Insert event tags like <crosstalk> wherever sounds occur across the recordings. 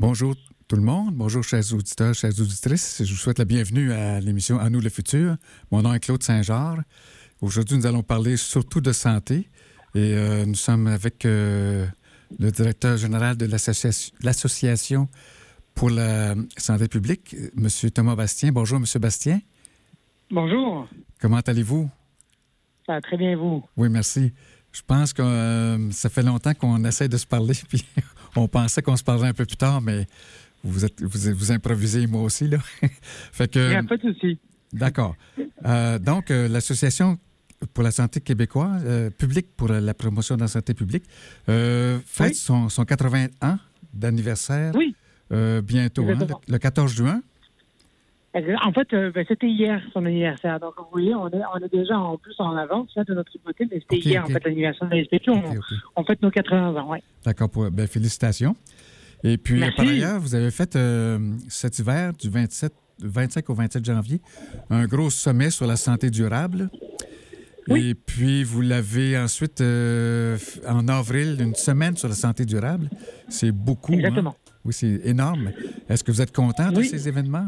Bonjour tout le monde, bonjour chers auditeurs, chères auditrices. Je vous souhaite la bienvenue à l'émission À nous le futur. Mon nom est Claude Saint-Georges. Aujourd'hui, nous allons parler surtout de santé et euh, nous sommes avec euh, le directeur général de l'association- pour la santé publique, M. Thomas Bastien. Bonjour, M. Bastien. Bonjour, Comment allez-vous? ça va très bien vous? Oui, merci. Je pense que euh, ça fait longtemps qu'on essaie de se parler, <laughs> puis on pensait qu'on se parlerait un peu plus tard, mais vous êtes vous, vous improvisez moi aussi là. <laughs> fait Il n'y a pas de souci. d'accord. Euh, donc euh, l'association pour la santé québécoise, euh, publique pour la promotion de la santé publique, fête Oui. son, son 80 ans d'anniversaire Oui. bientôt, hein, le 14 juin. En fait, euh, ben, c'était hier son anniversaire. Donc, vous voyez, on est, on est déjà en plus en avance là, de notre côté, mais c'était hier, en fait, l'anniversaire de la SPQ. On, on fête nos 80 ans, ouais. D'accord, ben, félicitations. Et puis, Merci. par ailleurs, vous avez fait euh, cet hiver, du 27, 25 au 27 janvier, un gros sommet sur la santé durable. Oui. Et puis, vous l'avez ensuite, euh, en avril, une semaine sur la santé durable. C'est beaucoup. hein? Exactement. Oui, c'est énorme. Est-ce que vous êtes content de Oui. ces événements?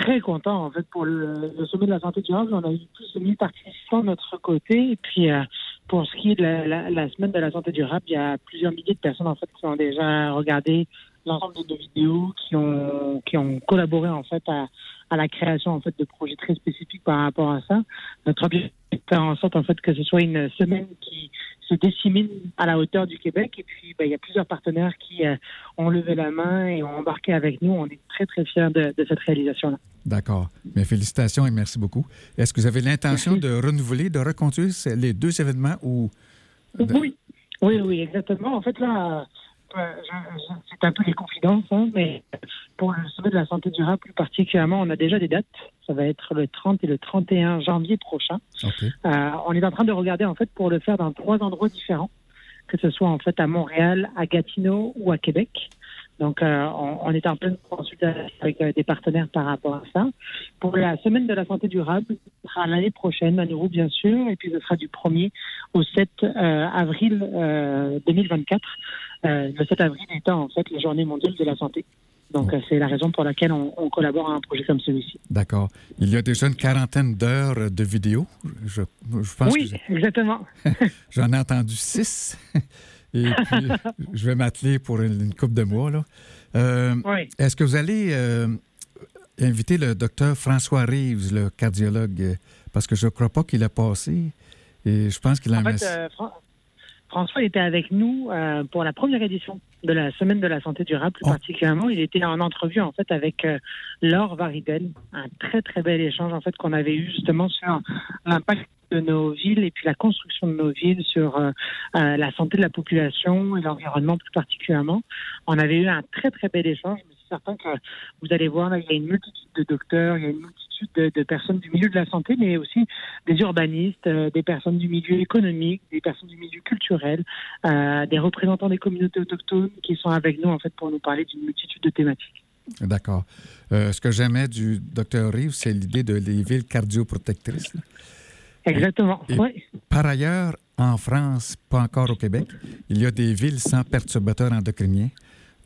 Très content, en fait, pour le, sommet de la santé durable. On a eu plus de 1000 participants de notre côté. Et puis, euh, pour ce qui est de la- la semaine de la santé durable, il y a plusieurs milliers de personnes, en fait, qui ont déjà regardé l'ensemble de nos vidéos, qui ont, qui ont collaboré, en fait, à, à la création, en fait, de projets très spécifiques par rapport à ça. Notre objectif est de faire en sorte, en fait, que ce soit une semaine qui se dissémine à la hauteur du Québec. Et puis, ben, il y a plusieurs partenaires qui euh, ont levé la main et ont embarqué avec nous. On est très, très fiers de, de cette réalisation-là. D'accord. Mais félicitations et merci beaucoup. Est-ce que vous avez l'intention de renouveler, de reconduire les deux événements ou... de- Oui, oui, oui, exactement. En fait, là, euh, c'est un peu les confidences, hein, mais pour le sommet de la santé durable plus particulièrement, on a déjà des dates. Ça va être le 30 et le 31 janvier prochain. Euh, on est en train de regarder, en fait, pour le faire dans trois endroits différents, que ce soit, en fait, à Montréal, à Gatineau ou à Québec. Donc, euh, on, on est en pleine consultation avec euh, des partenaires par rapport à ça. Pour la semaine de la santé durable, ce sera l'année prochaine, à nouveau, bien sûr, et puis ce sera du 1er au 7 euh, avril euh, 2024. Euh, le 7 avril étant, en fait, la journée mondiale de la santé. Donc, euh, c'est la raison pour laquelle on, on collabore à un projet comme celui-ci. D'accord. Il y a déjà une quarantaine d'heures de vidéos. Je, je pense Oui, que exactement. <laughs> j'en ai entendu six. <laughs> Et puis, je vais m'atteler pour une, une couple de mois. Là. Euh, Oui. Est-ce que vous allez euh, inviter le docteur François Reeves, le cardiologue, parce que je ne crois pas qu'il a passé. Et je pense qu'il a En fait, euh, Fran- François était avec nous euh, pour la première édition de la Semaine de la santé durable, plus Oh. particulièrement. Il était en entrevue en fait avec euh, Laure Varidel, un très très bel échange en fait qu'on avait eu justement sur l'impact de nos villes et puis la construction de nos villes sur euh, euh, la santé de la population et l'environnement plus particulièrement. On avait eu un très très bel échange. Je certain que vous allez voir là, il y a une multitude de docteurs, il y a une multitude de, de personnes du milieu de la santé, mais aussi des urbanistes, euh, des personnes du milieu économique, des personnes du milieu culturel, euh, des représentants des communautés autochtones qui sont avec nous en fait pour nous parler d'une multitude de thématiques. D'accord. Euh, ce que j'aimais du docteur Reeves, c'est l'idée de les villes cardioprotectrices. Exactement. Et- Oui. Par ailleurs, en France, pas encore au Québec, il y a des villes sans perturbateurs endocriniens.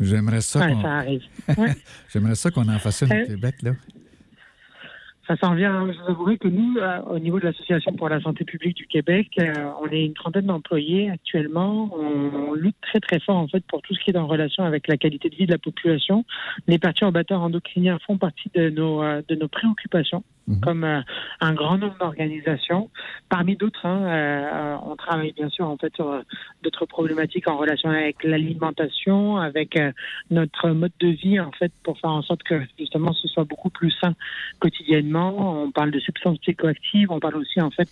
J'aimerais ça Ouais, ça arrive. <laughs> Ouais. j'aimerais ça qu'on en fasse une au Québec. Là. Ça s'en vient. Je vous avouerai que nous, euh, au niveau de l'Association pour la santé publique du Québec, euh, on est une trentaine d'employés actuellement. On, on lutte très très fort en fait pour tout ce qui est en relation avec la qualité de vie de la population. Les perturbateurs endocriniens font partie de nos euh, de nos préoccupations Mhm. comme euh, un grand nombre d'organisations. Parmi d'autres, hein, euh, on travaille bien sûr en fait sur euh, d'autres problématiques en relation avec l'alimentation, avec notre mode de vie en fait pour faire en sorte que justement ce soit beaucoup plus sain quotidiennement. On parle de substances psychoactives, on parle aussi en fait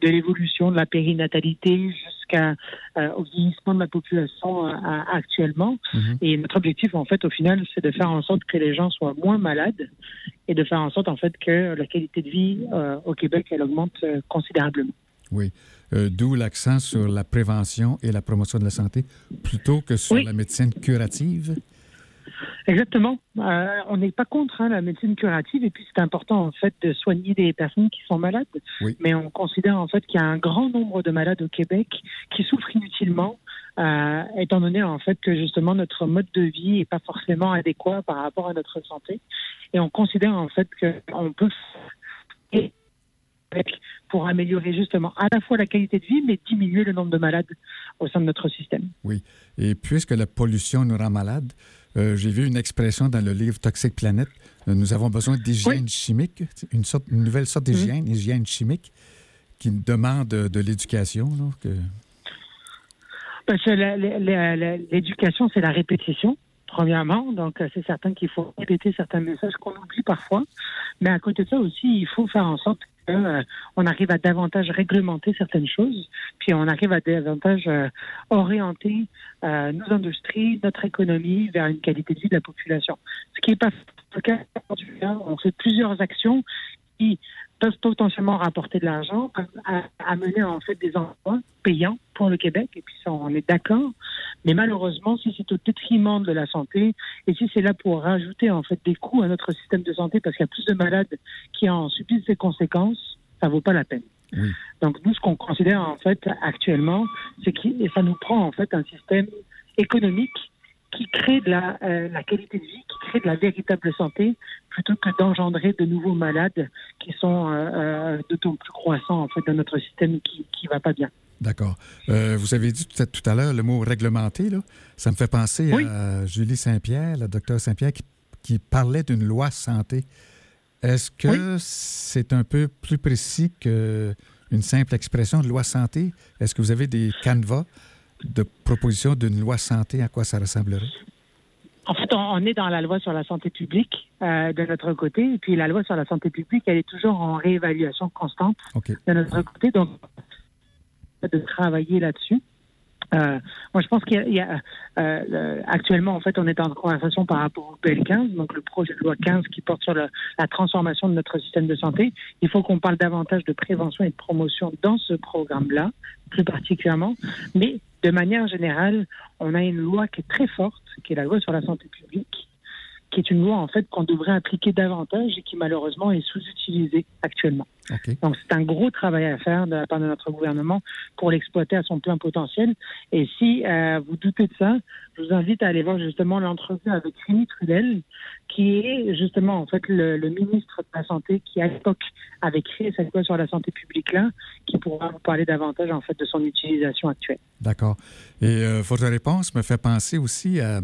de l'évolution de la périnatalité jusqu'à au vieillissement de la population actuellement. Mhm. Et notre objectif en fait au final c'est de faire en sorte que les gens soient moins malades et de faire en sorte en fait que la qualité de vie euh, au Québec elle augmente euh, considérablement. Oui, euh, d'où l'accent sur la prévention et la promotion de la santé plutôt que sur la médecine curative. Exactement. on n'est pas contre hein, la médecine curative et puis c'est important en fait de soigner des personnes qui sont malades. Oui. Mais on considère en fait qu'il y a un grand nombre de malades au Québec qui souffrent inutilement euh, étant donné en fait que justement notre mode de vie est pas forcément adéquat par rapport à notre santé, et on considère en fait qu'on peut pour améliorer justement à la fois la qualité de vie, mais diminuer le nombre de malades au sein de notre système. Oui. Et puisque la pollution nous rend malades, euh, j'ai vu une expression dans le livre Toxic Planet. Euh, nous avons besoin d'hygiène chimique, une, sorte, une nouvelle sorte d'hygiène, hygiène chimique, qui demande de, l'éducation. Que... Parce que l'éducation, c'est la répétition, premièrement. Donc, euh, c'est certain qu'il faut répéter certains messages qu'on oublie parfois. Mais à côté de ça aussi, il faut faire en sorte euh, arrive à davantage réglementer certaines choses, puis on arrive à davantage euh, orienter nos industries, notre économie vers une qualité de vie de la population. Ce qui n'est pas le cas. Hein. On fait plusieurs actions qui peuvent potentiellement rapporter de l'argent, amener en fait des emplois payants pour le Québec, et puis ça, on est d'accord. Mais malheureusement, si c'est au détriment de la santé, et si c'est là pour rajouter en fait des coûts à notre système de santé, parce qu'il y a plus de malades qui en subissent les conséquences, ça vaut pas la peine. Donc nous, ce qu'on considère en fait actuellement, c'est que ça nous prend en fait un système économique qui crée de la, euh, la, qualité de vie, qui crée de la véritable santé, plutôt que d'engendrer de nouveaux malades qui sont euh, euh d'autant plus croissants en fait dans notre système qui qui va pas bien. D'accord. Euh, vous avez dit tout à, tout à l'heure le mot réglementé là. Ça me fait penser à Julie Saint-Pierre, la docteur Saint-Pierre, qui, qui, parlait d'une loi santé. Est-ce que c'est un peu plus précis qu'une simple expression de loi santé? Est-ce que vous avez des canevas de proposition d'une loi santé, à quoi ça ressemblerait? En fait, on est dans la loi sur la santé publique euh, de notre côté, et puis la loi sur la santé publique, elle est toujours en réévaluation constante de notre côté, donc de travailler là-dessus. Euh, moi, je pense qu'il y a, euh, actuellement, en fait, on est en conversation par rapport au PL15, donc le projet de loi 15 qui porte sur la transformation de notre système de santé. Il faut qu'on parle davantage de prévention et de promotion dans ce programme-là, plus particulièrement. Mais de manière générale, on a une loi qui est très forte, qui est la loi sur la santé publique, qui est une loi en fait qu'on devrait appliquer davantage et qui malheureusement est sous-utilisée actuellement. Donc c'est un gros travail à faire de la part de notre gouvernement pour l'exploiter à son plein potentiel. Et si euh, vous doutez de ça, je vous invite à aller voir justement l'entrevue avec Rémi Trudel, qui est justement en fait le, ministre de la santé qui à l'époque avait créé cette loi sur la santé publique là, qui pourra vous parler davantage en fait de son utilisation actuelle. D'accord. Et euh, votre réponse me fait penser aussi à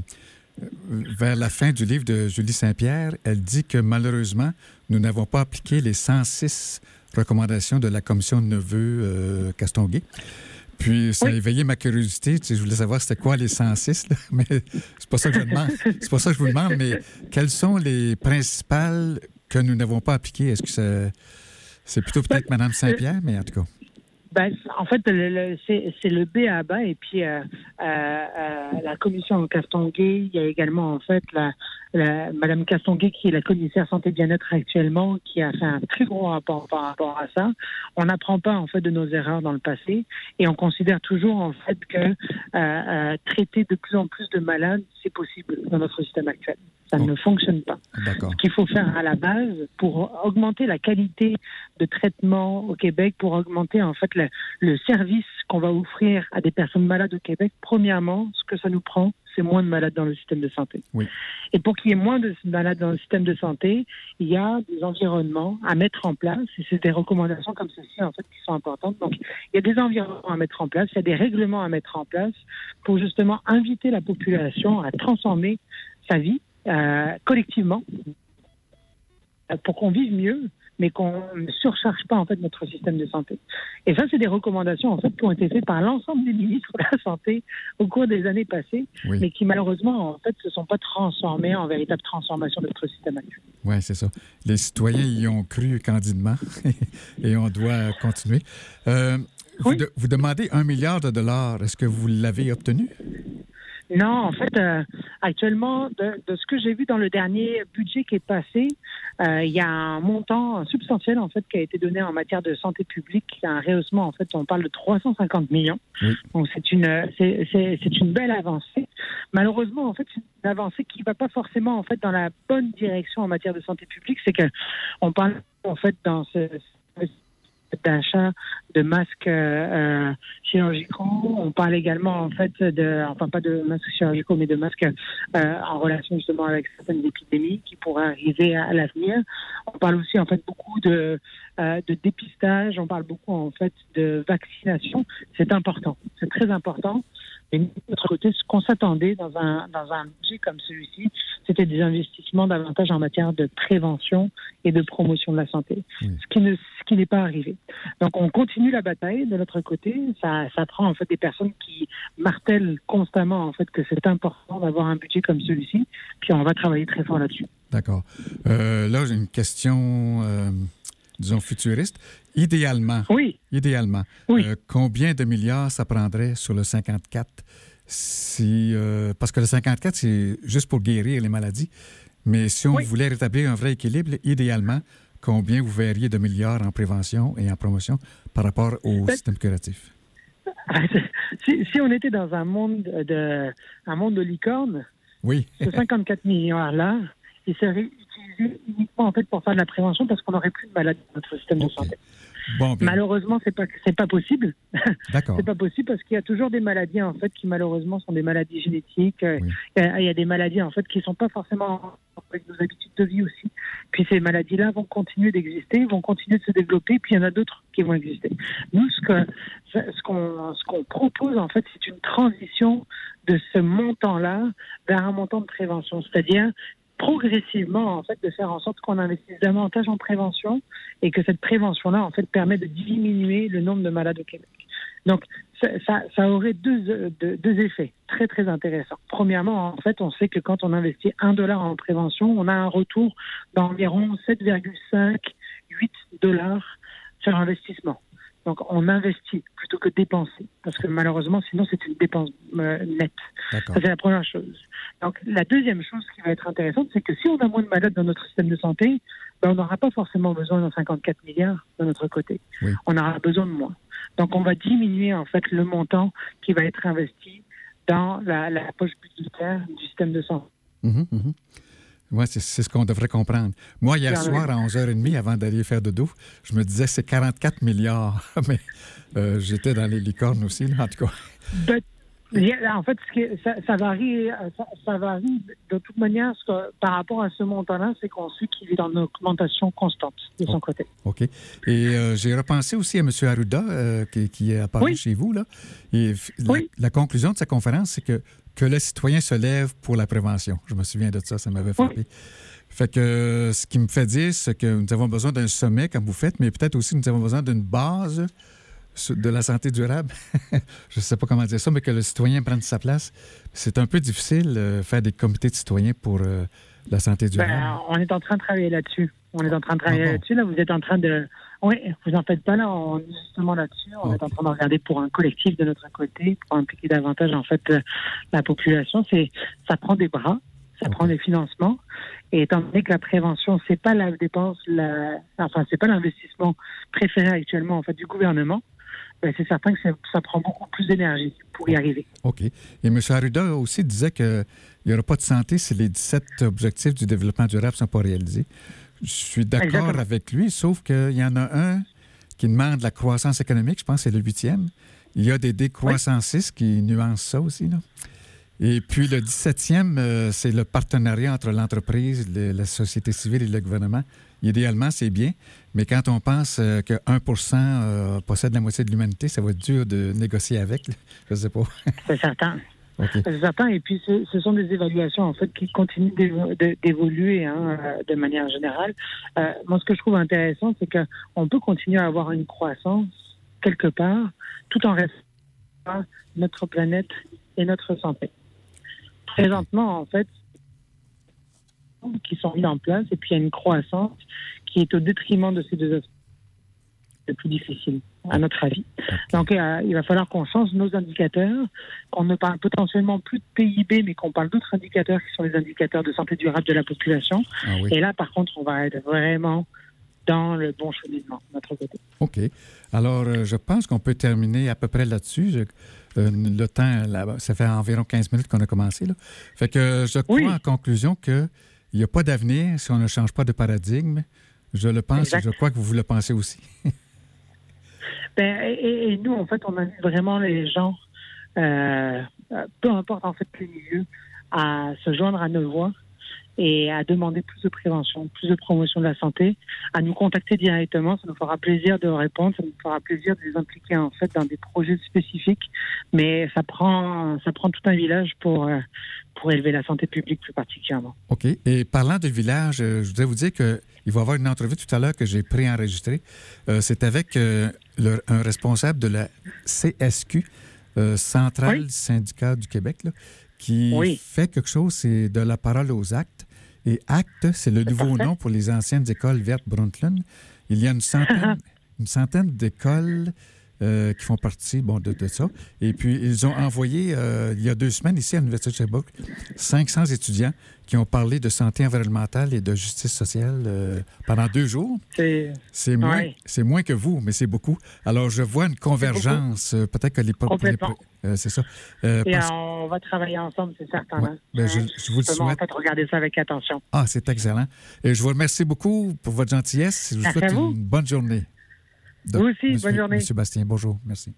vers la fin du livre de Julie Saint-Pierre, elle dit que malheureusement, nous n'avons pas appliqué les 106 recommandations de la commission de Neveu euh, Castonguay. Puis ça a éveillé ma curiosité. je voulais savoir c'était quoi les 106, <laughs> mais c'est pas ça que je demande. C'est pas ça que je vous demande, mais quelles sont les principales que nous n'avons pas appliquées? Est-ce que c'est plutôt peut-être Mme Saint-Pierre, mais en tout cas. Ben, en fait, c'est le B à bas et puis euh, euh, euh, la commission Castonguay, il y a également en fait la, la Madame Castonguay qui est la commissaire santé bien-être actuellement, qui a fait un très gros rapport par rapport à ça. On n'apprend pas en fait de nos erreurs dans le passé et on considère toujours en fait que traiter de plus en plus de malades, c'est possible dans notre système actuel. Ça ne fonctionne pas. Ce qu'il faut faire à la base pour augmenter la qualité de traitement au Québec, pour augmenter en fait le, le service qu'on va offrir à des personnes malades au Québec, premièrement, ce que ça nous prend, c'est moins de malades dans le système de santé. Oui. Et pour qu'il y ait moins de malades dans le système de santé, il y a des environnements à mettre en place. Et c'est des recommandations comme ceci, en fait, qui sont importantes. Donc, il y a des environnements à mettre en place, il y a des règlements à mettre en place pour justement inviter la population à transformer sa vie euh, collectivement pour qu'on vive mieux, mais qu'on ne surcharge pas en fait notre système de santé. Et ça, c'est des recommandations en fait qui ont été faites par l'ensemble des ministres de la santé au cours des années passées, mais qui malheureusement en fait se sont pas transformées en véritable transformation de notre système actuel. Oui, c'est ça. Les citoyens y ont cru candidement <laughs> et on doit continuer. Euh, vous, vous demandez un milliard de dollars. Est-ce que vous l'avez obtenu? Non, en fait, euh, actuellement, de, ce que j'ai vu dans le dernier budget qui est passé, euh, il y a un montant substantiel en fait qui a été donné en matière de santé publique, un rehaussement. En fait, on parle de 350 millions. Donc c'est une c'est une belle avancée. Malheureusement, en fait, c'est une avancée qui va pas forcément en fait dans la bonne direction en matière de santé publique. C'est que on parle en fait dans ce d'achat de masques euh, chirurgicaux. On parle également en fait de, enfin pas de masques chirurgicaux, mais de masques euh, en relation justement avec certaines épidémies qui pourraient arriver à, l'avenir. On parle aussi en fait beaucoup de, euh, de dépistage. On parle beaucoup en fait de vaccination. C'est important. C'est très important. Et de notre côté, ce qu'on s'attendait dans un, dans un budget comme celui-ci, c'était des investissements davantage en matière de prévention et de promotion de la santé, ce qui ne ce qui n'est pas arrivé. Donc on continue la bataille de notre côté. Ça, ça prend en fait des personnes qui martèlent constamment en fait que c'est important d'avoir un budget comme celui-ci. Puis on va travailler très fort là-dessus. D'accord. Euh, là, j'ai une question. Euh, disons, futuriste. Idéalement, oui. idéalement euh, combien de milliards ça prendrait sur le 54 si, euh, parce que le 54, c'est juste pour guérir les maladies. Mais si on voulait rétablir un vrai équilibre, idéalement, combien vous verriez de milliards en prévention et en promotion par rapport au ben, système curatif? <laughs> Si, on était dans un monde de, un monde de licorne, oui. ce 54 milliards-là, il uniquement en fait pour faire de la prévention parce qu'on n'aurait plus de maladies dans notre système de santé. Ben- malheureusement, c'est pas c'est pas possible. <laughs> c'est pas possible parce qu'il y a toujours des maladies en fait qui malheureusement sont des maladies génétiques. Il, y a, des maladies en fait qui sont pas forcément avec nos habitudes de vie aussi. Puis ces maladies-là vont continuer d'exister, vont continuer de se développer. Puis il y en a d'autres qui vont exister. Nous, ce que ce qu'on ce qu'on propose en fait, c'est une transition de ce montant-là vers un montant de prévention, c'est-à-dire progressivement, en fait, de faire en sorte qu'on investisse davantage en prévention et que cette prévention-là, en fait, permet de diminuer le nombre de malades au Québec. Donc, ça, ça, aurait deux, deux, effets très, très intéressants. Premièrement, en fait, on sait que quand on investit un dollar en prévention, on a un retour d'environ 7,5, 8 dollars sur investissement. Donc, on investit plutôt que dépenser, parce que malheureusement, sinon, c'est une dépense euh, nette. Ça, c'est la première chose. Donc, la deuxième chose qui va être intéressante, c'est que si on a moins de malades dans notre système de santé, ben, on n'aura pas forcément besoin de 54 milliards de notre côté. On aura besoin de moins. Donc, on va diminuer, en fait, le montant qui va être investi dans la, poche budgétaire du système de santé. Mmh mmh oui, c'est ce qu'on devrait comprendre. Moi, hier soir, à 11h30, avant d'aller faire de doux, je me disais c'est 44 milliards. <laughs> Mais euh, j'étais dans les licornes aussi, en tout cas. Ben, en fait, ça, varie, ça, varie de toute manière par rapport à ce montant-là, c'est qu'on sait qu'il est en augmentation constante de son côté. OK. Et euh, j'ai repensé aussi à M. Arruda, euh, qui, est apparu chez vous. Là. Et la, conclusion de sa conférence, c'est que que le citoyen se lève pour la prévention. Je me souviens de ça, ça m'avait frappé. Fait que ce qui me fait dire, c'est que nous avons besoin d'un sommet comme vous faites, mais peut-être aussi nous avons besoin d'une base de la santé durable. <laughs> je ne sais pas comment dire ça, mais que le citoyen prenne sa place. C'est un peu difficile de euh, faire des comités de citoyens pour euh, la santé durable. Ben, on est en train de travailler là-dessus. On est en train de travailler ah là-dessus. Là, vous êtes en train de oui, vous en faites pas là, on est justement là-dessus. On est en train de regarder pour un collectif de notre côté, pour impliquer davantage en fait euh, la population. C'est, ça prend des bras, ça prend des financements. Et étant donné que la prévention, c'est pas la dépense, la, enfin c'est pas l'investissement préféré actuellement en fait du gouvernement. Ben, c'est certain que ça prend beaucoup plus d'énergie pour y arriver. OK. Et M. Arruda aussi disait qu'il n'y aura pas de santé si les 17 objectifs du développement durable ne sont pas réalisés. Je suis d'accord avec lui, sauf qu'il y en a un qui demande la croissance économique, je pense que c'est le huitième. Il y a des décroissancistes qui nuancent ça aussi. Là. Et puis le 17e, euh, c'est le partenariat entre l'entreprise, la société civile et le gouvernement. Idéalement, c'est bien, mais quand on pense euh, que 1% euh, possède la moitié de l'humanité, ça va être dur de négocier avec. Je ne sais pas. c'est certain. C'est certain. Et puis, ce sont des évaluations, en fait, qui continuent d'évoluer hein, euh, de manière générale. Euh, moi, ce que je trouve intéressant, c'est qu'on peut continuer à avoir une croissance quelque part, tout en restant notre planète et notre santé. Présentement, en fait, qui sont mis en place, et puis il y a une croissance qui est au détriment de ces deux aspects le plus difficile, à notre avis. Donc, euh, il va falloir qu'on change nos indicateurs, qu'on ne parle potentiellement plus de PIB, mais qu'on parle d'autres indicateurs qui sont les indicateurs de santé durable de la population. Ah et là, par contre, on va être vraiment dans le bon cheminement de notre côté. OK. Alors, euh, je pense qu'on peut terminer à peu près là-dessus. Euh, le temps, là, ça fait environ 15 minutes qu'on a commencé. Là. Fait que je crois en conclusion qu'il n'y a pas d'avenir si on ne change pas de paradigme. Je le pense et je crois que vous le pensez aussi. <laughs> Ben, et, nous, en fait, on invite vraiment les gens, euh, peu importe en fait le milieu, à se joindre à nos voix et à demander plus de prévention, plus de promotion de la santé, à nous contacter directement. Ça nous fera plaisir de répondre, ça nous fera plaisir de les impliquer en fait dans des projets spécifiques. Mais ça prend, ça prend tout un village pour, euh, pour élever la santé publique plus particulièrement. OK. Et parlant de village, euh, je voudrais vous dire qu'il va y avoir une entrevue tout à l'heure que j'ai préenregistrée. Euh, c'est avec euh, un responsable de la CSQ, Centrale Syndicat du Québec, qui fait quelque chose, c'est de la parole aux actes. Et ACT, c'est le nouveau nom pour les anciennes écoles vertes Brundtland. Il y a une centaine, <laughs> une centaine d'écoles euh, qui font partie bon, de, de, ça. Et puis, ils ont envoyé, euh, il y a deux semaines, ici à l'Université de Sherbrooke, 500 étudiants qui ont parlé de santé environnementale et de justice sociale euh, pendant deux jours. C'est moins, moins que vous, mais c'est beaucoup. Alors, je vois une convergence. Peut-être que les... C'est ça. et on va travailler ensemble, c'est certain. Hein. Ben, je, je, vous le souhaite. En fait, regarder ça avec attention. Ah, c'est excellent. Et je vous remercie beaucoup pour votre gentillesse. Je vous souhaite une bonne journée. Vous aussi, bonne journée. Monsieur Bastien, bonjour. Merci.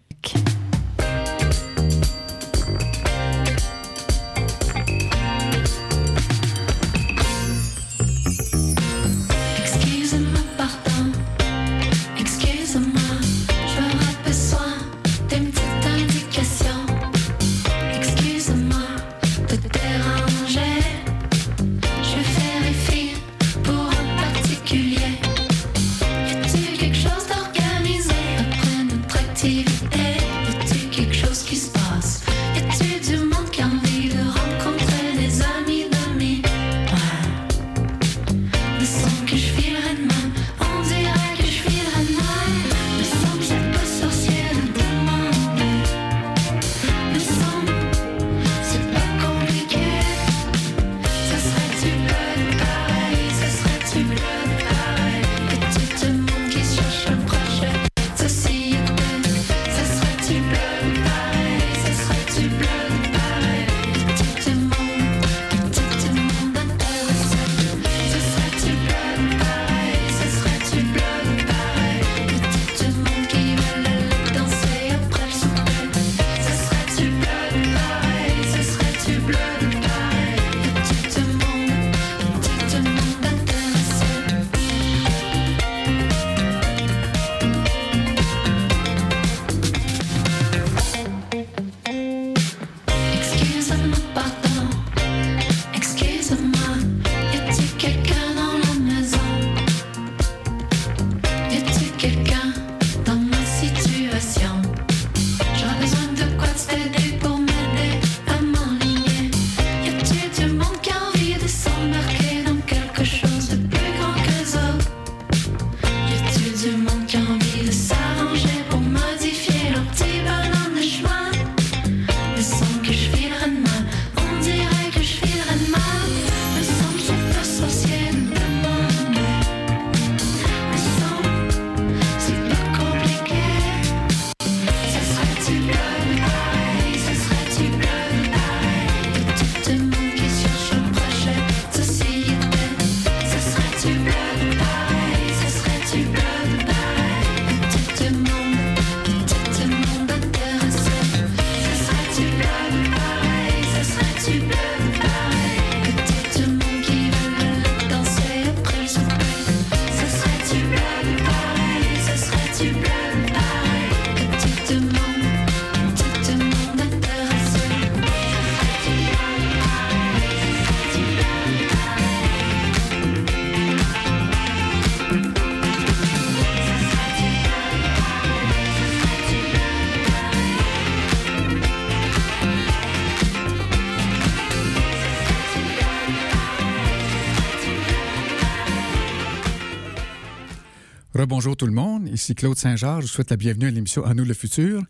Rebonjour tout le monde, ici Claude Saint-Georges. Je vous souhaite la bienvenue à l'émission À nous le futur.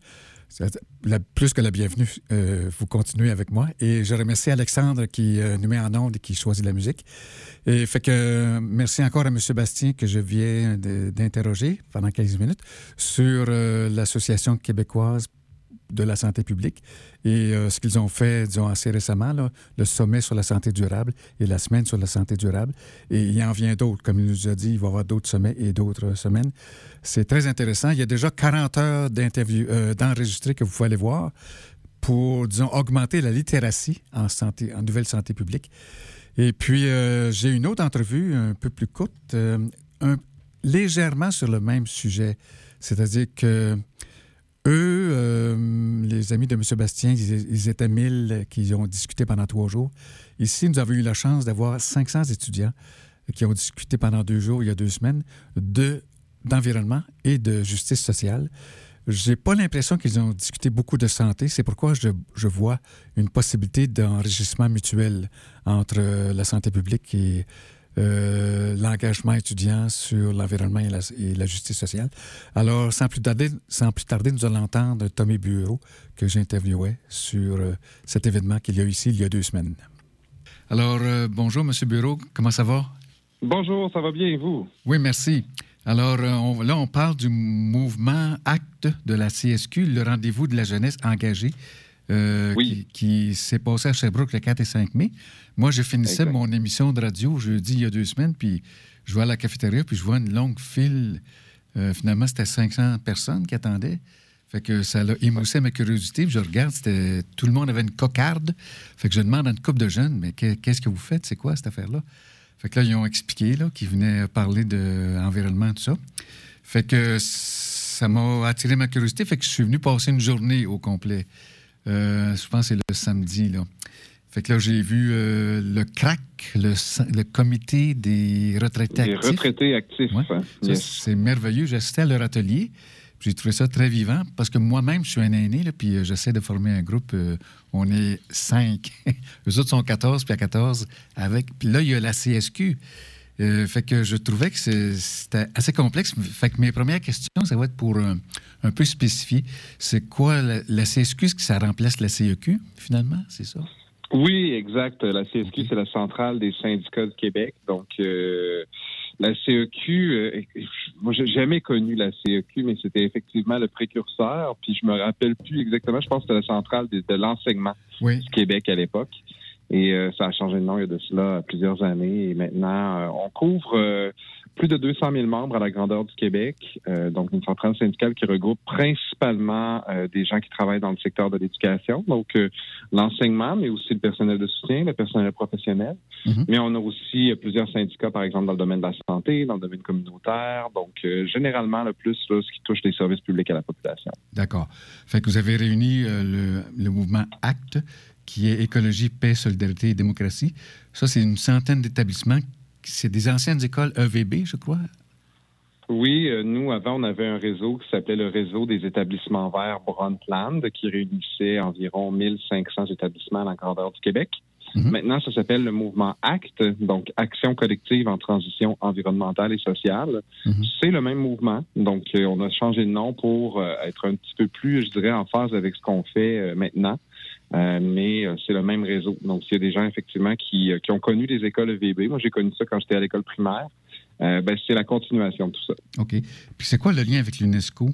Plus que la bienvenue, euh, vous continuez avec moi. Et je remercie Alexandre qui euh, nous met en onde et qui choisit la musique. Et fait que merci encore à M. Bastien que je viens d'interroger pendant 15 minutes sur euh, l'Association québécoise de la santé publique et euh, ce qu'ils ont fait, disons, assez récemment, le sommet sur la santé durable et la semaine sur la santé durable. Et il en vient d'autres. Comme il nous a dit, il va y avoir d'autres sommets et d'autres semaines. C'est très intéressant. Il y a déjà 40 heures d'interview, euh, d'enregistrés que vous pouvez aller voir pour, disons, augmenter la littératie en, santé, en nouvelle santé publique. Et puis, euh, j'ai une autre entrevue un peu plus courte, légèrement sur le même sujet. C'est-à-dire que eux, euh, les amis de M. Bastien, ils, étaient mille qui ont discuté pendant trois jours. Ici, nous avons eu la chance d'avoir 500 étudiants qui ont discuté pendant deux jours, il y a deux semaines, de, d'environnement et de justice sociale. Je n'ai pas l'impression qu'ils ont discuté beaucoup de santé. C'est pourquoi je, je vois une possibilité d'enrichissement mutuel entre la santé publique et euh, l'engagement étudiant sur l'environnement et la, justice sociale. Alors, sans plus, tarder, sans plus tarder, nous allons entendre Tommy Bureau, que j'interviewais sur euh, cet événement qu'il y a eu ici il y a deux semaines. Alors, euh, bonjour, M. Bureau, comment ça va? Bonjour, ça va bien et vous? Oui, merci. Alors, là, on parle du mouvement Acte de la CSQ, le rendez-vous de la jeunesse engagée. Qui, s'est passé à Sherbrooke le 4 et 5 mai. Moi, je finissais mon émission de radio jeudi il y a deux semaines, puis je vois à la cafétéria, puis je vois une longue file. Euh, finalement, c'était 500 personnes qui attendaient. Fait que ça a émoussé ma curiosité. Puis je regarde, c'était tout le monde avait une cocarde. Fait que je demande à une couple de jeunes, mais qu'est-ce que vous faites? C'est quoi cette affaire-là? Fait que là, ils ont expliqué là, qu'ils venaient parler d'environnement, tout ça. Fait que ça m'a attiré ma curiosité. Fait que je suis venu passer une journée au complet. Euh, je pense que c'est le samedi, là. Fait que là, j'ai vu euh, le CRAC, le, comité des retraités actifs. Des retraités actifs. Hein. C'est merveilleux. J'assistais à leur atelier. J'ai trouvé ça très vivant parce que moi-même, je suis un aîné, là, puis euh, j'essaie de former un groupe. Euh, on est cinq. <laughs> Eux autres sont 14, puis à 14 avec. Puis là, il y a la CSQ. Fait que je trouvais que c'était assez complexe. Fait que mes premières questions, ça va être pour un peu spécifier. C'est quoi la, la CSQ? Est-ce que ça remplace la CEQ, finalement? C'est ça? Oui, exact. La CSQ, c'est la centrale des syndicats du Québec. Donc, euh, la CEQ, euh, moi, j'ai jamais connu la CEQ, mais c'était effectivement le précurseur. Puis, je me rappelle plus exactement. Je pense que c'était la centrale de, l'enseignement du Québec à l'époque. Et euh, ça a changé de nom il y a de cela plusieurs années. Et maintenant, on couvre plus de 200 000 membres à la grandeur du Québec, euh, donc une centrale syndicale qui regroupe principalement euh, des gens qui travaillent dans le secteur de l'éducation, donc euh, l'enseignement, mais aussi le personnel de soutien, le personnel professionnel. Mhm. Mais on a aussi plusieurs syndicats, par exemple, dans le domaine de la santé, dans le domaine communautaire, donc généralement le plus ce qui touche les services publics à la population. D'accord. Fait que vous avez réuni le, le mouvement ACT, qui est Écologie, Paix, Solidarité et Démocratie. Ça, c'est une centaine d'établissements c'est des anciennes écoles EVB, je crois. Oui, euh, nous, avant, on avait un réseau qui s'appelait le réseau des établissements verts Brundtland, qui réunissait environ 1500 établissements à la grandeur du Québec. Mhm. Maintenant, ça s'appelle le mouvement ACT, donc Action collective en transition environnementale et sociale. Mhm. C'est le même mouvement, donc euh, on a changé de nom pour euh, être un petit peu plus, je dirais, en phase avec ce qu'on fait maintenant. Euh, mais euh, c'est le même réseau. Donc, s'il y a des gens effectivement qui, euh, qui ont connu les écoles EVB, moi j'ai connu ça quand j'étais à l'école primaire, ben, c'est la continuation de tout ça. OK. Puis c'est quoi le lien avec l'UNESCO?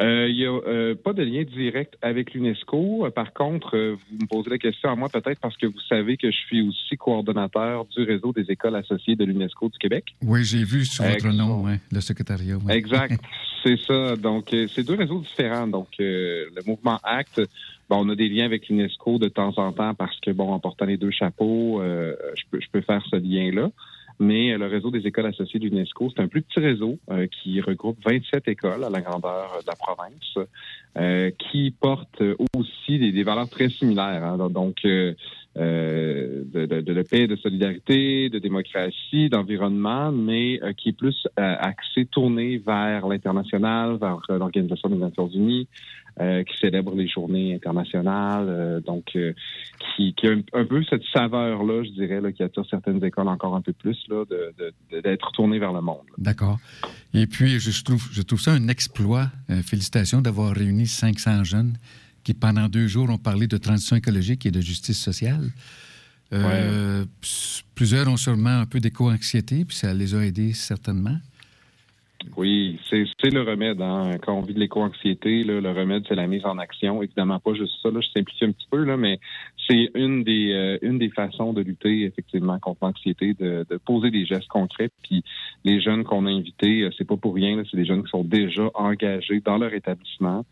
Il n'y a pas de lien direct avec l'UNESCO. Par contre, vous me posez la question à moi peut-être parce que vous savez que je suis aussi coordonnateur du réseau des écoles associées de l'UNESCO du Québec. Oui, j'ai vu sur votre nom, le secrétariat. Exact. <laughs> C'est ça. Donc, euh, c'est deux réseaux différents. Donc, euh, le mouvement ACT, bon, on a des liens avec l'UNESCO de temps en temps parce que, bon, en portant les deux chapeaux, euh, je, peux, je peux faire ce lien-là. Mais le réseau des écoles associées de l'UNESCO, c'est un plus petit réseau qui regroupe 27 écoles à la grandeur de la province, qui portent aussi des, valeurs très similaires. Hein. Donc, euh, de, paix, de solidarité, de démocratie, d'environnement, mais euh, qui est plus euh, axé, tourné vers l'international, vers l'Organisation des Nations Unies, qui célèbre les journées internationales, donc qui, a un, peu cette saveur-là, je dirais, qui attire certaines écoles encore un peu plus, là, d'être tourné vers le monde. D'accord. Et puis, je trouve ça un exploit. félicitations d'avoir réuni 500 jeunes qui, pendant deux jours, ont parlé de transition écologique et de justice sociale. Euh, plusieurs ont sûrement un peu d'éco-anxiété, puis ça les a aidés certainement. Oui, c'est le remède. Hein. Quand on vit de l'éco-anxiété, le remède, c'est la mise en action. Évidemment, pas juste ça. Là, je simplifie un petit peu, là, mais c'est une des euh, une des façons de lutter effectivement contre l'anxiété, de, de, poser des gestes concrets. Puis les jeunes qu'on a invités, euh, c'est pas pour rien. C'est des jeunes qui sont déjà engagés dans leur établissement,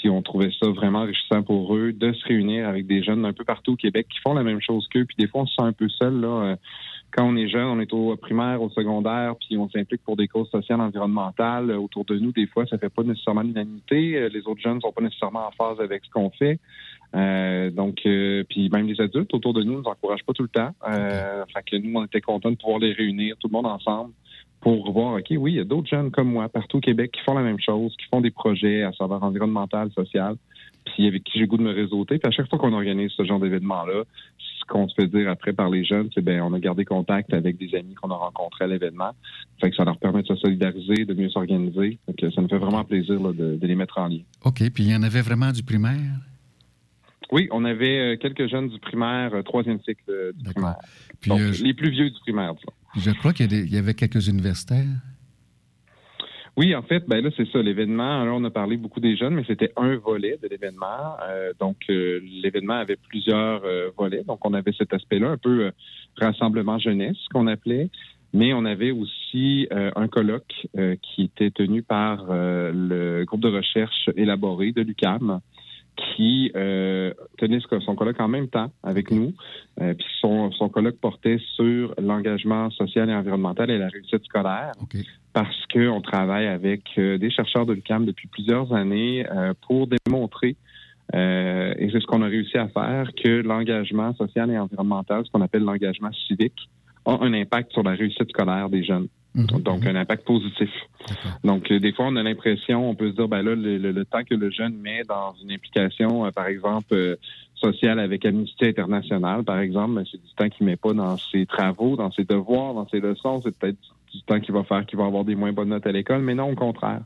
puis on trouvait ça vraiment enrichissant pour eux de se réunir avec des jeunes un peu partout au Québec qui font la même chose qu'eux. Puis des fois, on se sent un peu seul. Là. Euh, quand on est jeune, on est au primaire, au secondaire, puis on s'implique pour des causes sociales, environnementales. Euh, autour de nous, des fois, ça fait pas nécessairement l'unanimité. Euh, les autres jeunes sont pas nécessairement en phase avec ce qu'on fait. Euh, donc, puis même les adultes autour de nous nous encouragent pas tout le temps. Euh, fait que nous, on était contents de pouvoir les réunir, tout le monde ensemble, pour voir, OK, oui, il y a d'autres jeunes comme moi partout au Québec qui font la même chose, qui font des projets à savoir environnemental, social, puis avec qui j'ai goût de me réseauter. Puis à chaque fois qu'on organise ce genre d'événement-là, ce qu'on se fait dire après par les jeunes, c'est ben on a gardé contact avec des amis qu'on a rencontrés à l'événement. Fait que ça leur permet de se solidariser, de mieux s'organiser. Ça nous fait vraiment plaisir de, les mettre en lien. OK. Puis il y en avait vraiment du primaire? Oui, on avait euh, quelques jeunes du primaire, euh, troisième cycle euh, du primaire. Puis, Donc, les plus vieux du primaire, disons. Je crois qu'il y, avait quelques universitaires. Oui, en fait, ben là, c'est ça, l'événement. On a parlé beaucoup des jeunes, mais c'était un volet de l'événement. Euh, donc, euh, l'événement avait plusieurs euh, volets. Donc, on avait cet aspect-là, un peu rassemblement jeunesse, qu'on appelait. Mais on avait aussi un colloque qui était tenu par le groupe de recherche élaboré de l'UCAM, qui euh, tenait son colloque en même temps avec nous. Euh, puis son, son colloque portait sur l'engagement social et environnemental et la réussite scolaire. Parce qu'on travaille avec euh, des chercheurs de l'UQAM depuis plusieurs années euh, pour démontrer, et c'est ce qu'on a réussi à faire, que l'engagement social et environnemental, ce qu'on appelle l'engagement civique, a un impact sur la réussite scolaire des jeunes. Mhm. Donc, un impact positif. Donc, euh, des fois, on a l'impression, on peut se dire, ben là, le, temps que le jeune met dans une implication, euh, par exemple, euh, sociale avec Amnesty International, par exemple, ben, c'est du temps qu'il met pas dans ses travaux, dans ses devoirs, dans ses leçons. C'est peut-être du temps qu'il va faire qu'il va avoir des moins bonnes notes à l'école, mais non, au contraire.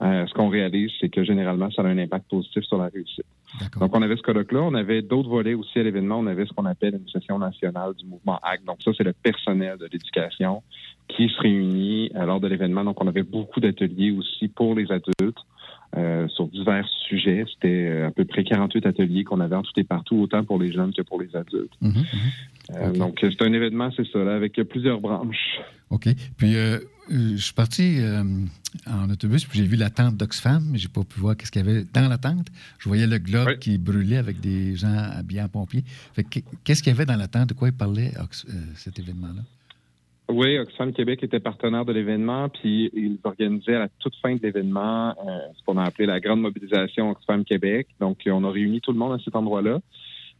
ce qu'on réalise, c'est que généralement, ça a un impact positif sur la réussite. Donc, on avait ce colloque-là. On avait d'autres volets aussi à l'événement. On avait ce qu'on appelle une session nationale du mouvement ACT. Donc, ça, c'est le personnel de l'éducation qui se réunit lors de l'événement. Donc, on avait beaucoup d'ateliers aussi pour les adultes. Euh, sur divers sujets. C'était euh, à peu près 48 ateliers qu'on avait en tout et partout, autant pour les jeunes que pour les adultes. Mhm, mhm. Euh, donc, c'est un événement, c'est ça, avec plusieurs branches. OK. Puis, je suis parti en autobus, puis j'ai vu la tente d'Oxfam, mais j'ai pas pu voir qu'est-ce qu'il y avait dans la tente. Je voyais le globe qui brûlait avec des gens habillés en pompiers. Qu'est-ce qu'il y avait dans la tente? De quoi il parlait, cet événement-là? Oui, Oxfam Québec était partenaire de l'événement, puis ils organisaient à la toute fin de l'événement euh, ce qu'on a appelé la grande mobilisation Oxfam Québec. Donc, on a réuni tout le monde à cet endroit-là.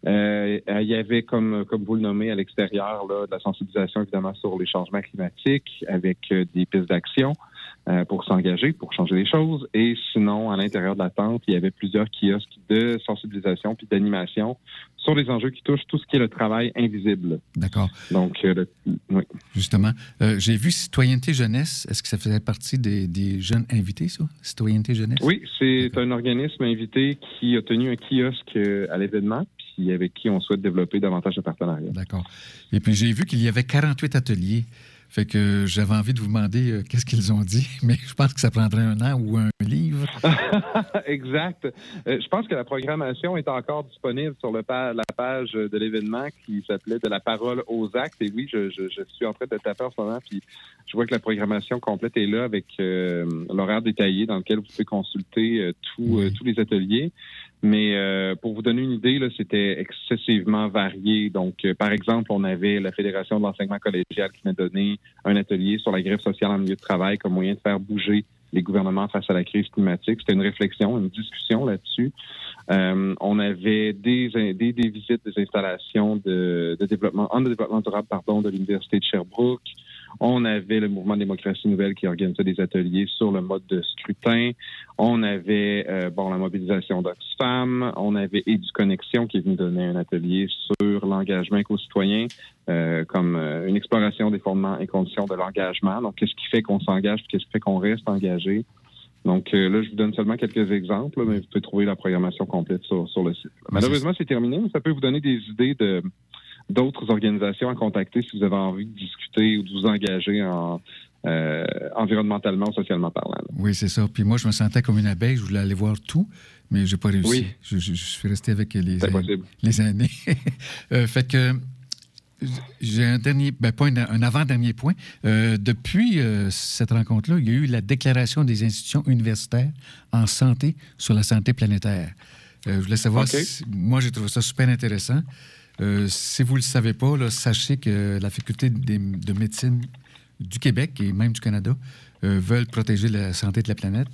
Euh, il y avait, comme, comme vous le nommez, à l'extérieur, de la sensibilisation évidemment sur les changements climatiques avec euh, des pistes d'action. Euh, pour s'engager, pour changer les choses. Et sinon, à l'intérieur de la tente, il y avait plusieurs kiosques de sensibilisation puis d'animation sur les enjeux qui touchent tout ce qui est le travail invisible. D'accord. Donc, oui. Justement, j'ai vu Citoyenneté Jeunesse. Est-ce que ça faisait partie des, des, jeunes invités, ça? Citoyenneté Jeunesse? Oui, c'est un organisme invité qui a tenu un kiosque à l'événement puis avec qui on souhaite développer davantage de partenariats. D'accord. Et puis, j'ai vu qu'il y avait 48 ateliers. Fait que j'avais envie de vous demander euh, qu'est-ce qu'ils ont dit, <laughs> mais je pense que ça prendrait un an ou un livre. <laughs> exact. Euh, je pense que la programmation est encore disponible sur le la page de l'événement qui s'appelait De la parole aux actes. Et oui, je, suis en train de taper en ce moment, puis je vois que la programmation complète est là avec euh, l'horaire détaillé dans lequel vous pouvez consulter tous les ateliers. Mais euh, pour vous donner une idée, c'était excessivement varié. Donc, euh, par exemple, on avait la Fédération de l'enseignement collégial qui m'a donné un atelier sur la grève sociale en milieu de travail comme moyen de faire bouger les gouvernements face à la crise climatique. C'était une réflexion, une discussion là-dessus. Euh, on avait des, des, des, visites des installations de, de développement, en développement durable pardon, de l'Université de Sherbrooke. On avait le mouvement Démocratie Nouvelle qui organisait des ateliers sur le mode de scrutin. On avait euh, bon la mobilisation d'Oxfam. On avait EduConnexion qui est venu donner un atelier sur l'engagement éco-citoyen euh, comme euh, une exploration des fondements et conditions de l'engagement. Donc, qu'est-ce qui fait qu'on s'engage, qu'est-ce qui fait qu'on reste engagé? Donc là, je vous donne seulement quelques exemples, mais vous pouvez trouver la programmation complète sur, sur le site. Malheureusement, c'est terminé, mais ça peut vous donner des idées de d'autres organisations à contacter si vous avez envie de discuter ou de vous engager en, euh, environnementalement ou socialement parlant. Oui, c'est ça. Puis moi, je me sentais comme une abeille. Je voulais aller voir tout, mais je n'ai pas réussi. Oui. Je, suis resté avec les, les années. <laughs> euh, fait que j'ai un dernier, ben pas un, avant-dernier point. Euh, depuis euh, cette rencontre-là, il y a eu la déclaration des institutions universitaires en santé sur la santé planétaire. je voulais savoir, si, moi j'ai trouvé ça super intéressant. Euh, si vous ne le savez pas, sachez que la faculté de médecine du Québec et même du Canada euh, veulent protéger la santé de la planète.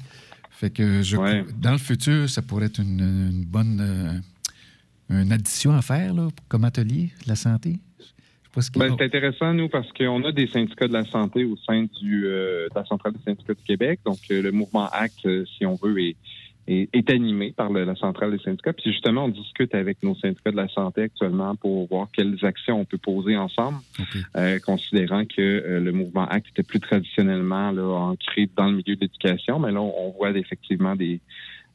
Fait que je, dans le futur, ça pourrait être une, bonne euh, une addition à faire comme atelier, la santé. Ben, c'est intéressant, nous, parce qu'on a des syndicats de la santé au sein du, de la Centrale des syndicats du Québec. Donc, le mouvement ACT, si on veut, est, est, animé par la centrale des syndicats. Puis justement, on discute avec nos syndicats de la santé actuellement pour voir quelles actions on peut poser ensemble, euh, considérant que euh, le mouvement ACT était plus traditionnellement là, ancré dans le milieu de l'éducation, mais là, on, voit effectivement des,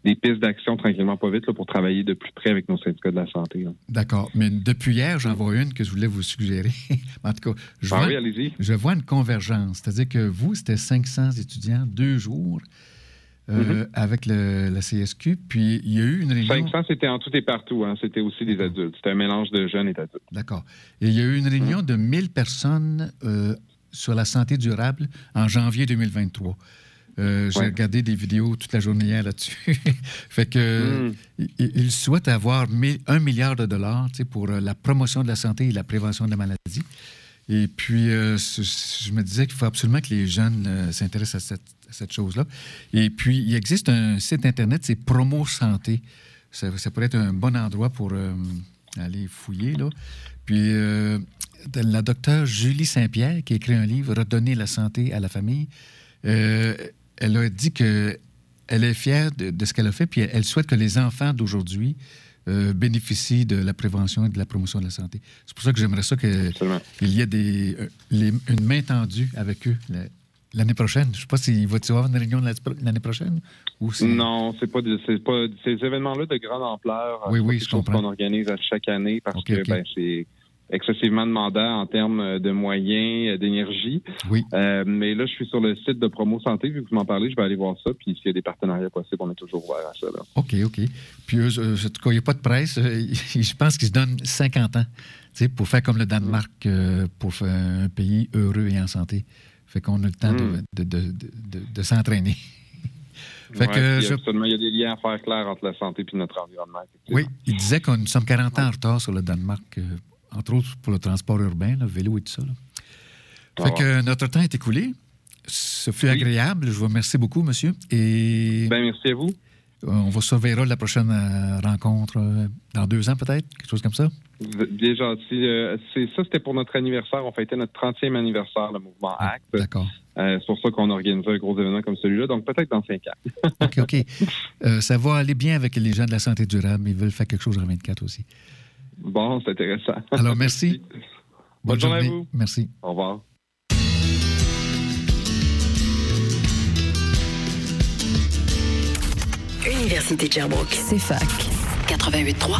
des pistes d'action tranquillement pas vite là, pour travailler de plus près avec nos syndicats de la santé. D'accord. Mais depuis hier, j'en vois une que je voulais vous suggérer. <laughs> en tout cas, je, ah vois, oui, je vois une convergence. C'est-à-dire que vous, c'était 500 étudiants, deux jours. Euh, mhm. avec le, la CSQ. Puis il y a eu une réunion. 500, c'était en tout et partout. Hein. C'était aussi des adultes. C'était un mélange de jeunes et d'adultes. D'accord. Et il y a eu une réunion mhm. de 1000 personnes euh, sur la santé durable en janvier 2023. Euh, j'ai regardé des vidéos toute la journée là-dessus. <laughs> fait que mhm. ils souhaitent avoir un milliard de dollars pour la promotion de la santé et la prévention de la maladie. Et puis, je me disais qu'il faut absolument que les jeunes s'intéressent à cette cette chose-là. Et puis, il existe un site Internet, c'est Promo Santé. Ça, pourrait être un bon endroit pour euh, aller fouiller. Là. Puis, euh, la docteure Julie Saint-Pierre, qui a écrit un livre, Redonner la santé à la famille, euh, elle a dit que elle est fière de, ce qu'elle a fait, puis elle, souhaite que les enfants d'aujourd'hui bénéficient de la prévention et de la promotion de la santé. C'est pour ça que j'aimerais ça qu'il y ait des, une main tendue avec eux l'année prochaine. Je ne sais pas s'il va y avoir une réunion l'année prochaine. Ou non, c'est pas, pas ces événements-là de grande ampleur. Oui, oui, je comprends. qu'on organise à chaque année parce que Ben, c'est excessivement demandant en termes de moyens, d'énergie. Oui. Euh, mais là, je suis sur le site de Promo Santé, vu que vous m'en parlez, je vais aller voir ça. Puis s'il y a des partenariats possibles, on est toujours ouvert à ça. OK, OK. Puis eux, euh, en tout cas, il n'y a pas de presse. Euh, <laughs> je pense qu'ils se donnent 50 ans pour faire comme le Danemark, pour faire un pays heureux et en santé. Fait qu'on a le temps de, hmm. s'entraîner. <laughs> fait que il y a des liens à faire clairs entre la santé et notre environnement. Oui, il disait qu'on nous sommes 40 ans en retard sur le Danemark, euh, entre autres pour le transport urbain, le vélo et tout ça. Fait que notre temps est écoulé. Ce fut agréable. Je vous remercie beaucoup, monsieur. Et... Ben, merci à vous. Euh, on va reverra la prochaine euh, rencontre dans deux ans, peut-être, quelque chose comme ça? Bien gentil. Euh, c'est ça, c'était pour notre anniversaire. On fêtait notre 30e anniversaire, le mouvement ah, ACT. D'accord. Euh, c'est pour ça qu'on organisé un gros événement comme celui-là. Donc, peut-être dans cinq ans. <laughs> OK, OK. Euh, ça va aller bien avec les gens de la santé durable. Ils veulent faire quelque chose en 24 aussi. Bon, c'est intéressant. Alors, merci. Bonne, journée. à vous. Merci. Au revoir. Université de Sherbrooke. C'est fac. 88.3.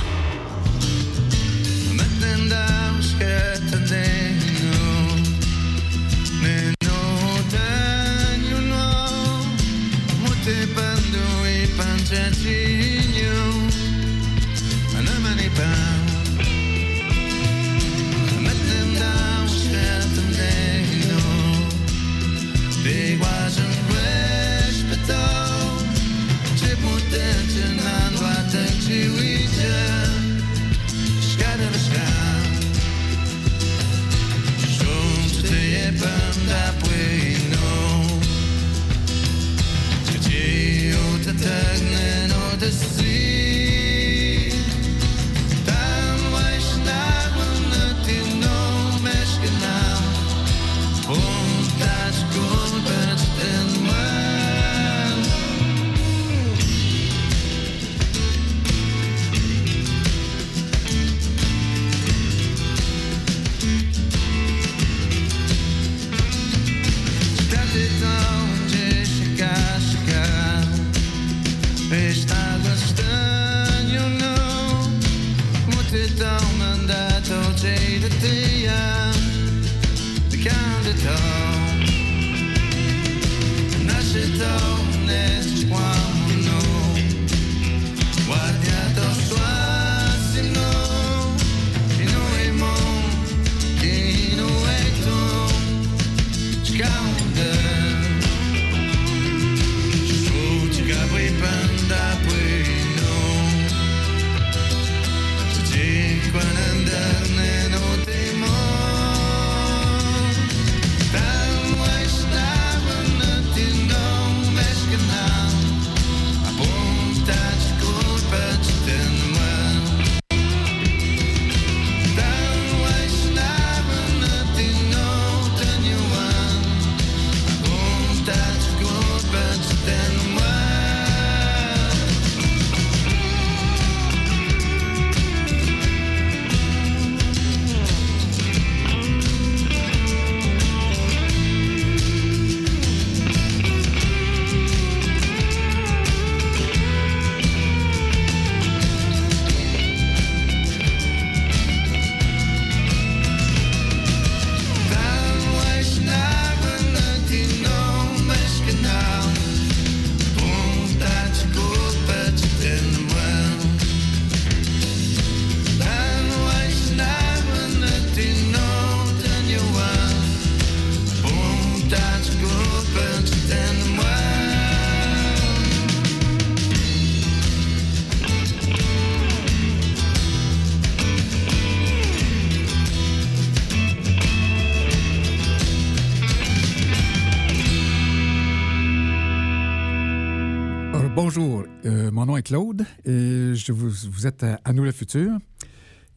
Et je vous, êtes à, nous le futur.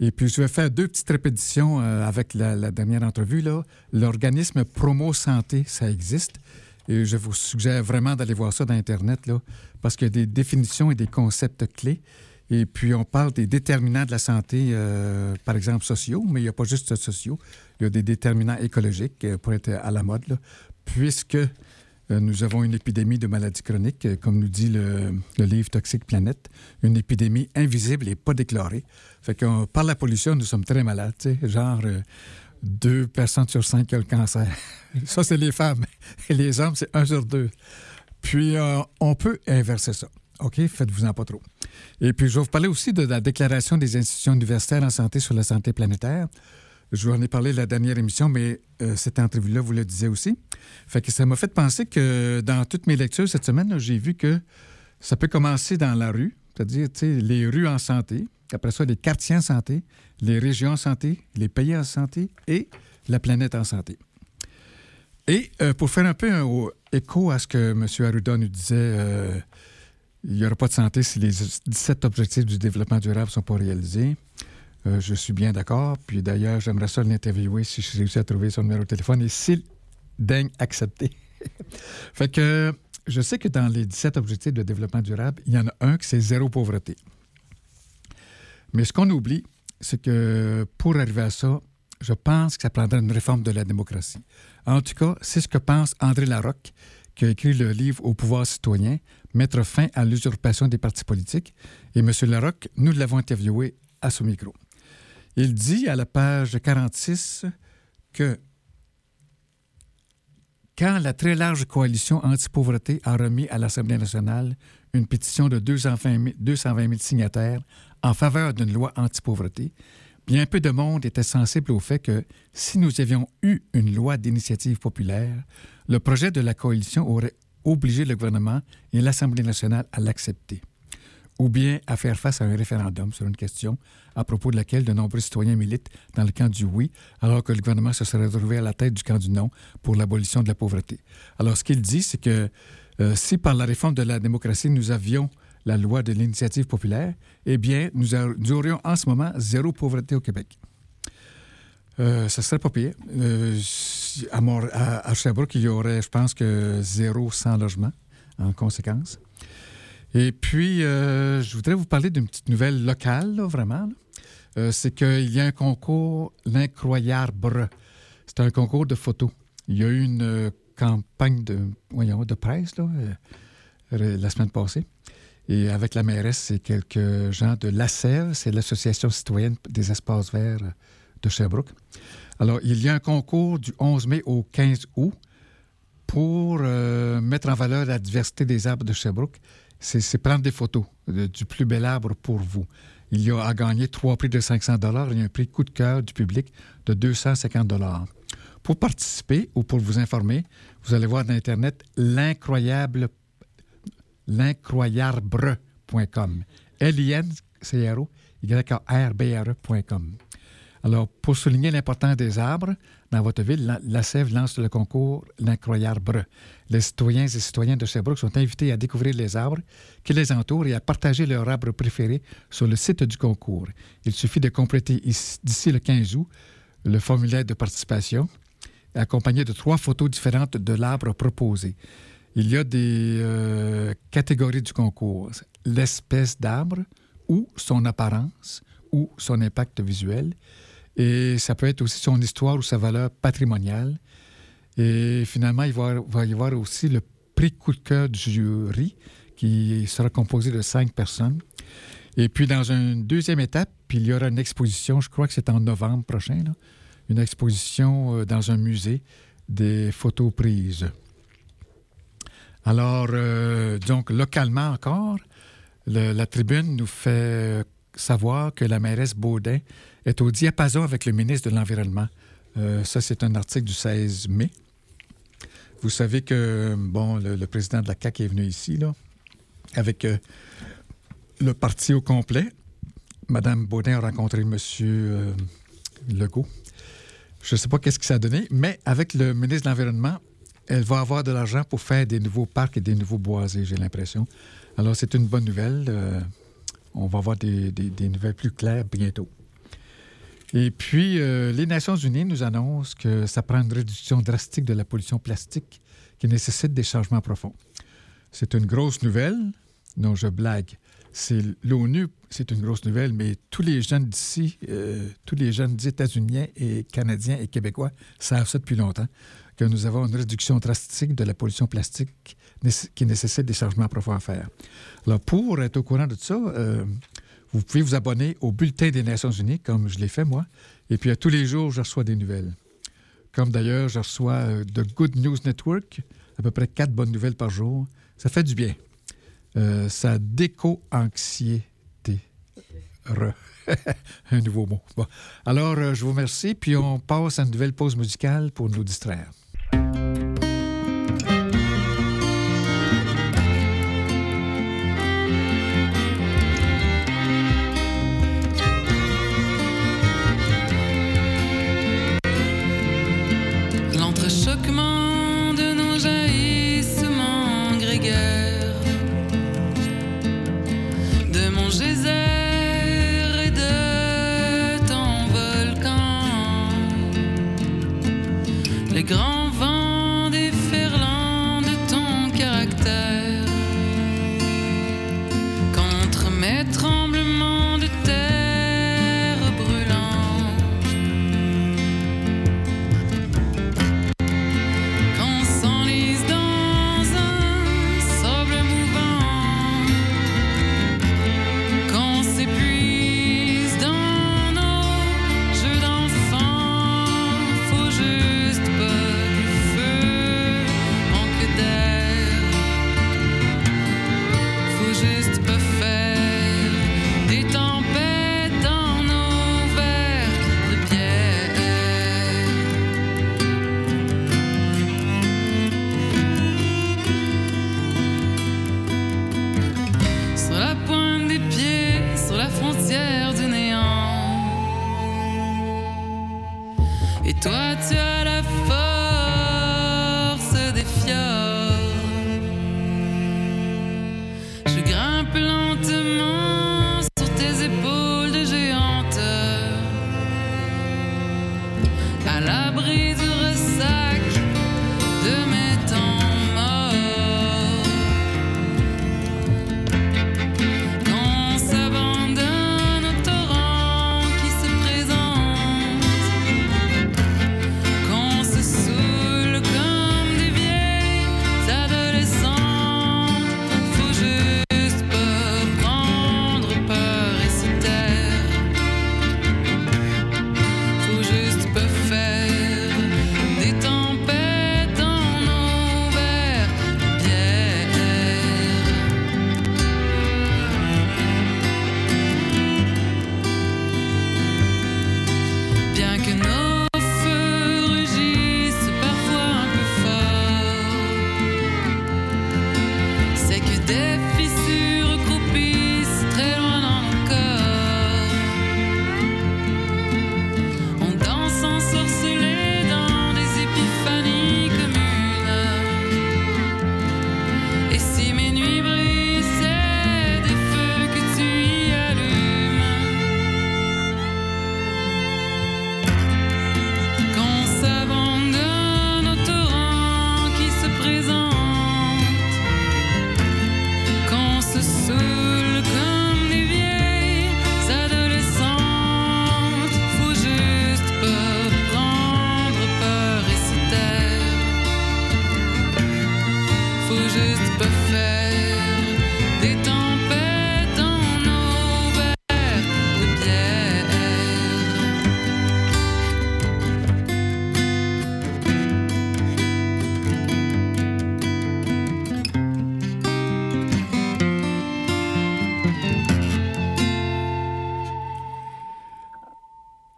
Et puis, je vais faire deux petites répétitions euh, avec la, dernière entrevue. L'organisme Promo Santé, ça existe. Et je vous suggère vraiment d'aller voir ça dans Internet, parce qu'il y a des définitions et des concepts clés. Et puis, on parle des déterminants de la santé, euh, par exemple, sociaux, mais il n'y a pas juste sociaux. Il y a des déterminants écologiques pour être à la mode, puisque euh, nous avons une épidémie de maladies chroniques, euh, comme nous dit le, livre Toxique Planète, une épidémie invisible et pas déclarée. Fait que par la pollution, nous sommes très malades, genre euh, deux personnes sur cinq ont le cancer. <laughs> ça, c'est les femmes. Et les hommes, c'est un sur deux. Puis, on peut inverser ça. OK? Faites-vous-en pas trop. Et puis, je vais vous parler aussi de la déclaration des institutions universitaires en santé sur la santé planétaire. Je vous en ai parlé la dernière émission, mais euh, cette entrevue-là, vous le disiez aussi. Fait que ça m'a fait penser que dans toutes mes lectures cette semaine, j'ai vu que ça peut commencer dans la rue, c'est-à-dire les rues en santé, après ça, les quartiers en santé, les régions en santé, les pays en santé et la planète en santé. Et euh, pour faire un peu un écho à ce que M. Arruda nous disait, euh, il n'y aura pas de santé si les 17 objectifs du développement durable ne sont pas réalisés. Euh, je suis bien d'accord. Puis d'ailleurs, j'aimerais ça l'interviewer si je réussis à trouver son numéro de téléphone et s'il daigne accepter. <laughs> fait que je sais que dans les 17 objectifs de développement durable, il y en a un qui c'est zéro pauvreté. Mais ce qu'on oublie, c'est que pour arriver à ça, je pense que ça prendrait une réforme de la démocratie. En tout cas, c'est ce que pense André Larocque, qui a écrit le livre Au pouvoir citoyen, Mettre fin à l'usurpation des partis politiques. Et M. Larocque, nous l'avons interviewé à ce micro. Il dit à la page 46 que quand la très large coalition anti-pauvreté a remis à l'Assemblée nationale une pétition de 220 000 signataires en faveur d'une loi anti-pauvreté, bien peu de monde était sensible au fait que si nous avions eu une loi d'initiative populaire, le projet de la coalition aurait obligé le gouvernement et l'Assemblée nationale à l'accepter ou bien à faire face à un référendum sur une question à propos de laquelle de nombreux citoyens militent dans le camp du oui, alors que le gouvernement se serait retrouvé à la tête du camp du non pour l'abolition de la pauvreté. Alors, ce qu'il dit, c'est que euh, si par la réforme de la démocratie, nous avions la loi de l'initiative populaire, eh bien, nous, aurions en ce moment zéro pauvreté au Québec. Euh, ça serait pas pire. Euh, à, Sherbrooke, il y aurait, je pense que zéro sans logement en conséquence. Et puis, euh, je voudrais vous parler d'une petite nouvelle locale, vraiment. Euh, c'est qu'il y a un concours, l'incroyable. C'est un concours de photos. Il y a eu une euh, campagne de, voyons, de presse là, la semaine passée. Et avec la mairesse, c'est quelques gens de l'ACEV, c'est l'Association citoyenne des espaces verts de Sherbrooke. Alors, il y a un concours du 11 mai au 15 août pour mettre en valeur la diversité des arbres de Sherbrooke c'est prendre des photos du plus bel arbre pour vous. Il y a à gagner trois prix de 500 Il y a un prix coup de cœur du public de 250 Pour participer ou pour vous informer, vous allez voir dans Internet l'incroyable l'incroyable.com. L-I-N-C-R-O, Y-A-R-B-R-E.com. Alors, pour souligner l'importance des arbres dans votre ville, la, Sève lance le concours L'incroyable. Les citoyens et citoyennes de Sherbrooke sont invités à découvrir les arbres qui les entourent et à partager leur arbre préféré sur le site du concours. Il suffit de compléter d'ici le 15 août le formulaire de participation, accompagné de trois photos différentes de l'arbre proposé. Il y a des euh, catégories du concours l'espèce d'arbre ou son apparence ou son impact visuel et ça peut être aussi son histoire ou sa valeur patrimoniale. Et finalement, il va, y avoir aussi le prix coup de cœur du jury qui sera composé de cinq personnes. Et puis, dans une deuxième étape, il y aura une exposition, je crois que c'est en novembre prochain, une exposition euh, dans un musée des photos prises. Alors, euh, donc, localement encore, la tribune nous fait savoir que la mairesse Baudin est au diapason avec le ministre de l'Environnement. Euh, ça, c'est un article du 16 mai. Vous savez que, bon, le, président de la CAQ est venu ici, avec euh, le parti au complet. Madame Baudin a rencontré M. Euh, Legault. Je ne sais pas qu'est-ce que ça a donné, mais avec le ministre de l'Environnement, elle va avoir de l'argent pour faire des nouveaux parcs et des nouveaux boisés, j'ai l'impression. Alors, c'est une bonne nouvelle on va avoir des, nouvelles plus claires bientôt. Et puis, euh, les Nations unies nous annoncent que ça prend une réduction drastique de la pollution plastique qui nécessite des changements profonds. C'est une grosse nouvelle. Non, je blague. C'est l'ONU, c'est une grosse nouvelle, mais tous les jeunes d'ici, euh, tous les jeunes états-uniens et canadiens et québécois savent ça depuis longtemps, que nous avons une réduction drastique de la pollution plastique qui nécessite des changements profonds à faire. Alors, pour être au courant de tout ça, euh, vous pouvez vous abonner au Bulletin des Nations Unies, comme je l'ai fait moi. Et puis, à tous les jours, je reçois des nouvelles. Comme d'ailleurs, je reçois euh, de Good News Network, à peu près quatre bonnes nouvelles par jour. Ça fait du bien. Euh, ça déco-anxiété. <laughs> Un nouveau mot. Alors, je vous remercie, puis on passe à une nouvelle pause musicale pour nous distraire.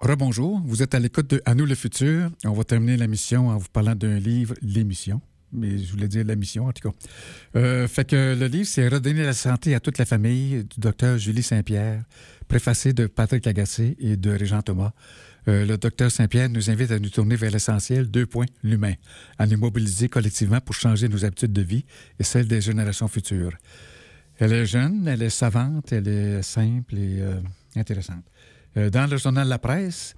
Rebonjour, vous êtes à l'écoute de À nous le futur. On va terminer la mission en vous parlant d'un livre, L'émission. Mais je voulais dire la mission, en tout cas. Euh, fait que le livre, c'est Redonner la santé à toute la famille du docteur Julie Saint-Pierre, préfacé de Patrick Agacé et de Régent Thomas. Euh, le docteur Saint-Pierre nous invite à nous tourner vers l'essentiel, deux points, l'humain, à nous mobiliser collectivement pour changer nos habitudes de vie et celles des générations futures. Elle est jeune, elle est savante, elle est simple et euh, intéressante. Euh, dans le journal La Presse,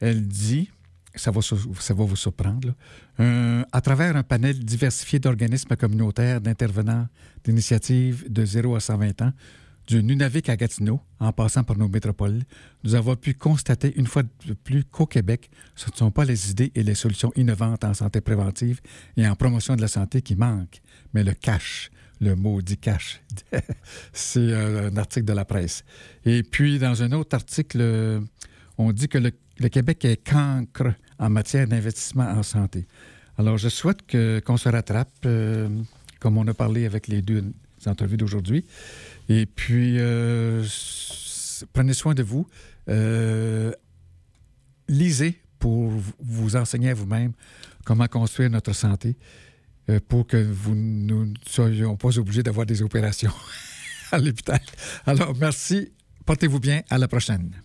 elle dit, ça va, vous surprendre, à travers un panel diversifié d'organismes communautaires, d'intervenants, d'initiatives de 0 à 120 ans, du Nunavik à Gatineau, en passant par nos métropoles, nous avons pu constater une fois de plus qu'au Québec, ce ne sont pas les idées et les solutions innovantes en santé préventive et en promotion de la santé qui manquent, mais le cash, le maudit cash. <laughs> C'est euh, un article de la presse. Et puis, dans un autre article, euh, on dit que le, Québec est cancre en matière d'investissement en santé. Alors, je souhaite que- qu'on se rattrape, euh, comme on a parlé avec les deux entrevues d'aujourd'hui. Et puis, prenez soin de vous. Lisez pour vous enseigner à vous-même comment construire notre santé pour que vous nous ne soyons pas obligés d'avoir des opérations <laughs> à l'hôpital. Alors, merci. Portez-vous bien. À la prochaine.